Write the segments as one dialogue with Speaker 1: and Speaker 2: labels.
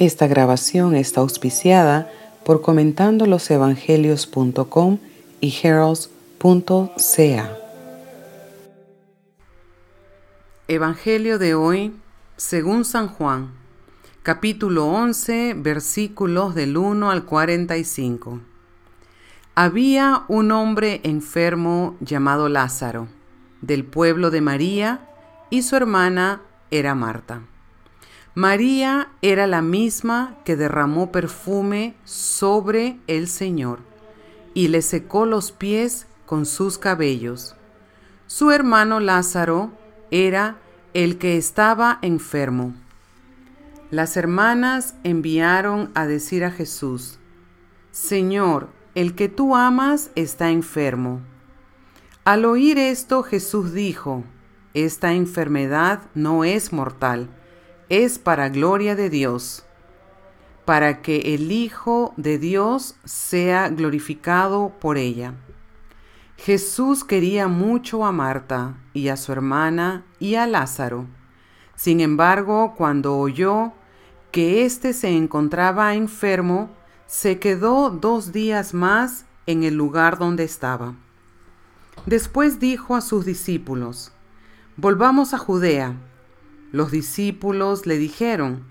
Speaker 1: Esta grabación está auspiciada por comentandolosevangelios.com y heralds.ca. Evangelio de hoy, según San Juan, capítulo 11, versículos del 1 al 45. Había un hombre enfermo llamado Lázaro, del pueblo de María, y su hermana era Marta. María era la misma que derramó perfume sobre el Señor y le secó los pies con sus cabellos. Su hermano Lázaro era el que estaba enfermo. Las hermanas enviaron a decir a Jesús, Señor, el que tú amas está enfermo. Al oír esto Jesús dijo, Esta enfermedad no es mortal es para gloria de Dios, para que el Hijo de Dios sea glorificado por ella. Jesús quería mucho a Marta y a su hermana y a Lázaro. Sin embargo, cuando oyó que éste se encontraba enfermo, se quedó dos días más en el lugar donde estaba. Después dijo a sus discípulos, Volvamos a Judea. Los discípulos le dijeron,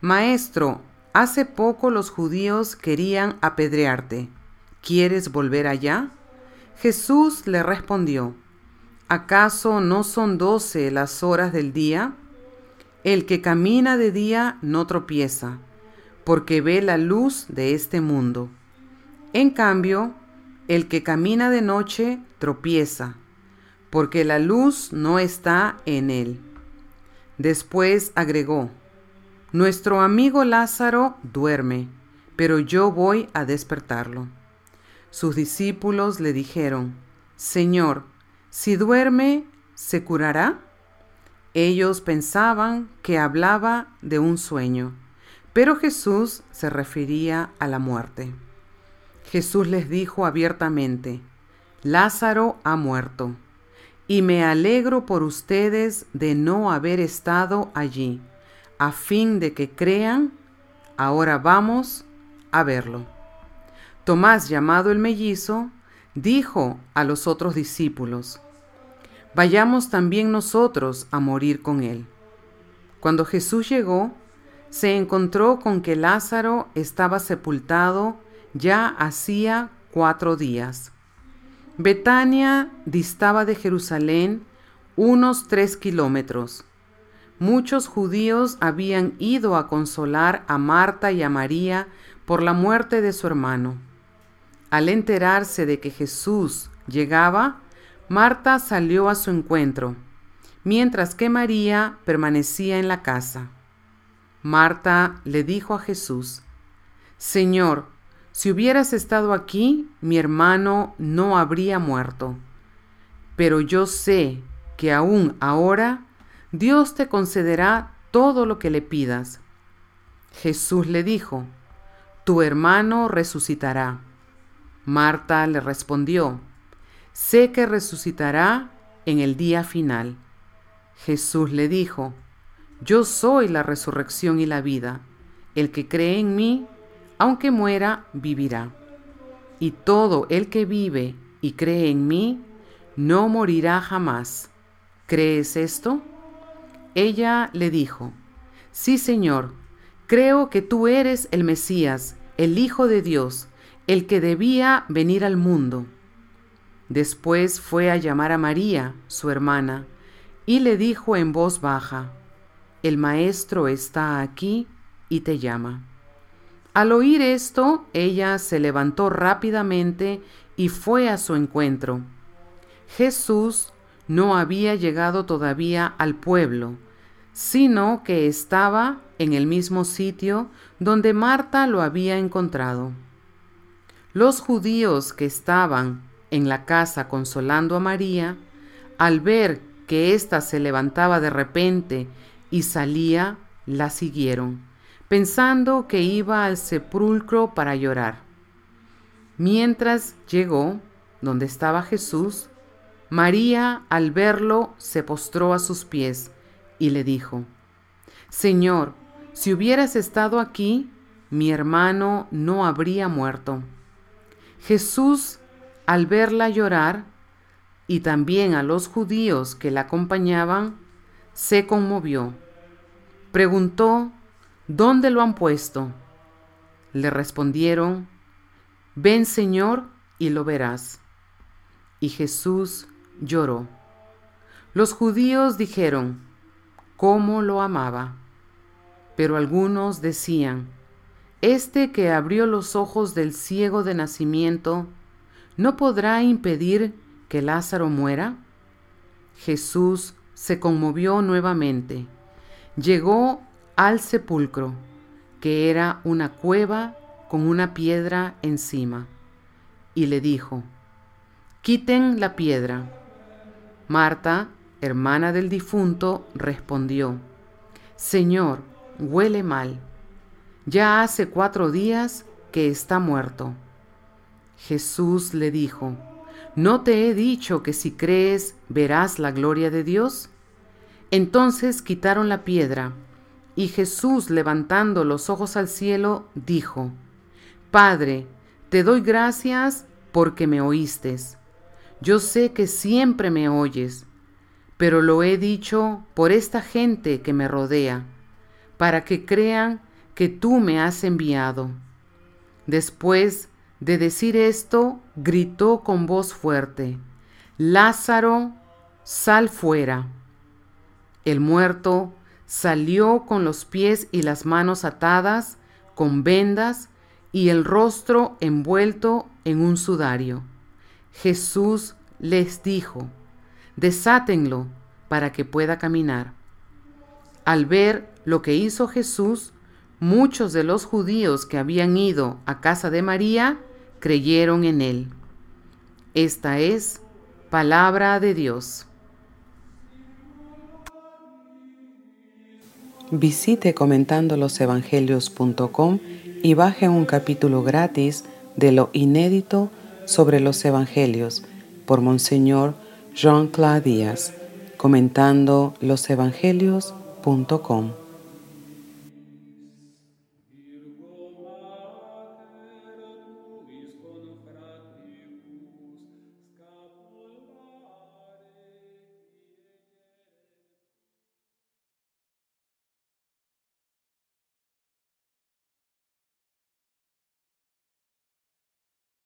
Speaker 1: Maestro, hace poco los judíos querían apedrearte. ¿Quieres volver allá? Jesús le respondió, ¿acaso no son doce las horas del día? El que camina de día no tropieza, porque ve la luz de este mundo. En cambio, el que camina de noche tropieza, porque la luz no está en él. Después agregó, Nuestro amigo Lázaro duerme, pero yo voy a despertarlo. Sus discípulos le dijeron, Señor, si duerme, ¿se curará? Ellos pensaban que hablaba de un sueño, pero Jesús se refería a la muerte. Jesús les dijo abiertamente, Lázaro ha muerto y me alegro por ustedes de no haber estado allí, a fin de que crean, ahora vamos a verlo. Tomás, llamado el mellizo, dijo a los otros discípulos, Vayamos también nosotros a morir con él. Cuando Jesús llegó, se encontró con que Lázaro estaba sepultado ya hacía cuatro días. Betania distaba de Jerusalén unos tres kilómetros. Muchos judíos habían ido a consolar a Marta y a María por la muerte de su hermano. Al enterarse de que Jesús llegaba, Marta salió a su encuentro, mientras que María permanecía en la casa. Marta le dijo a Jesús, Señor, si hubieras estado aquí, mi hermano no habría muerto. Pero yo sé que aún ahora Dios te concederá todo lo que le pidas. Jesús le dijo, Tu hermano resucitará. Marta le respondió, Sé que resucitará en el día final. Jesús le dijo, Yo soy la resurrección y la vida. El que cree en mí, aunque muera, vivirá. Y todo el que vive y cree en mí, no morirá jamás. ¿Crees esto? Ella le dijo, Sí, Señor, creo que tú eres el Mesías, el Hijo de Dios, el que debía venir al mundo. Después fue a llamar a María, su hermana, y le dijo en voz baja, El Maestro está aquí y te llama. Al oír esto, ella se levantó rápidamente y fue a su encuentro. Jesús no había llegado todavía al pueblo, sino que estaba en el mismo sitio donde Marta lo había encontrado. Los judíos que estaban en la casa consolando a María, al ver que ésta se levantaba de repente y salía, la siguieron pensando que iba al sepulcro para llorar. Mientras llegó donde estaba Jesús, María al verlo se postró a sus pies y le dijo, Señor, si hubieras estado aquí, mi hermano no habría muerto. Jesús, al verla llorar, y también a los judíos que la acompañaban, se conmovió. Preguntó, ¿dónde lo han puesto? Le respondieron, Ven Señor y lo verás. Y Jesús lloró. Los judíos dijeron, ¿cómo lo amaba? Pero algunos decían, Este que abrió los ojos del ciego de nacimiento, ¿no podrá impedir que Lázaro muera? Jesús se conmovió nuevamente. Llegó al sepulcro, que era una cueva con una piedra encima, y le dijo, Quiten la piedra. Marta, hermana del difunto, respondió, Señor, huele mal. Ya hace cuatro días que está muerto. Jesús le dijo, ¿no te he dicho que si crees verás la gloria de Dios? Entonces quitaron la piedra, y Jesús, levantando los ojos al cielo, dijo, Padre, te doy gracias porque me oíste. Yo sé que siempre me oyes, pero lo he dicho por esta gente que me rodea, para que crean que tú me has enviado. Después de decir esto, gritó con voz fuerte, Lázaro, sal fuera. El muerto salió con los pies y las manos atadas, con vendas y el rostro envuelto en un sudario. Jesús les dijo, desátenlo para que pueda caminar. Al ver lo que hizo Jesús, muchos de los judíos que habían ido a casa de María creyeron en él. Esta es palabra de Dios.
Speaker 2: Visite comentandolosevangelios.com y baje un capítulo gratis de lo inédito sobre los evangelios por Monseñor Jean-Claude Díaz, comentando losevangelios.com.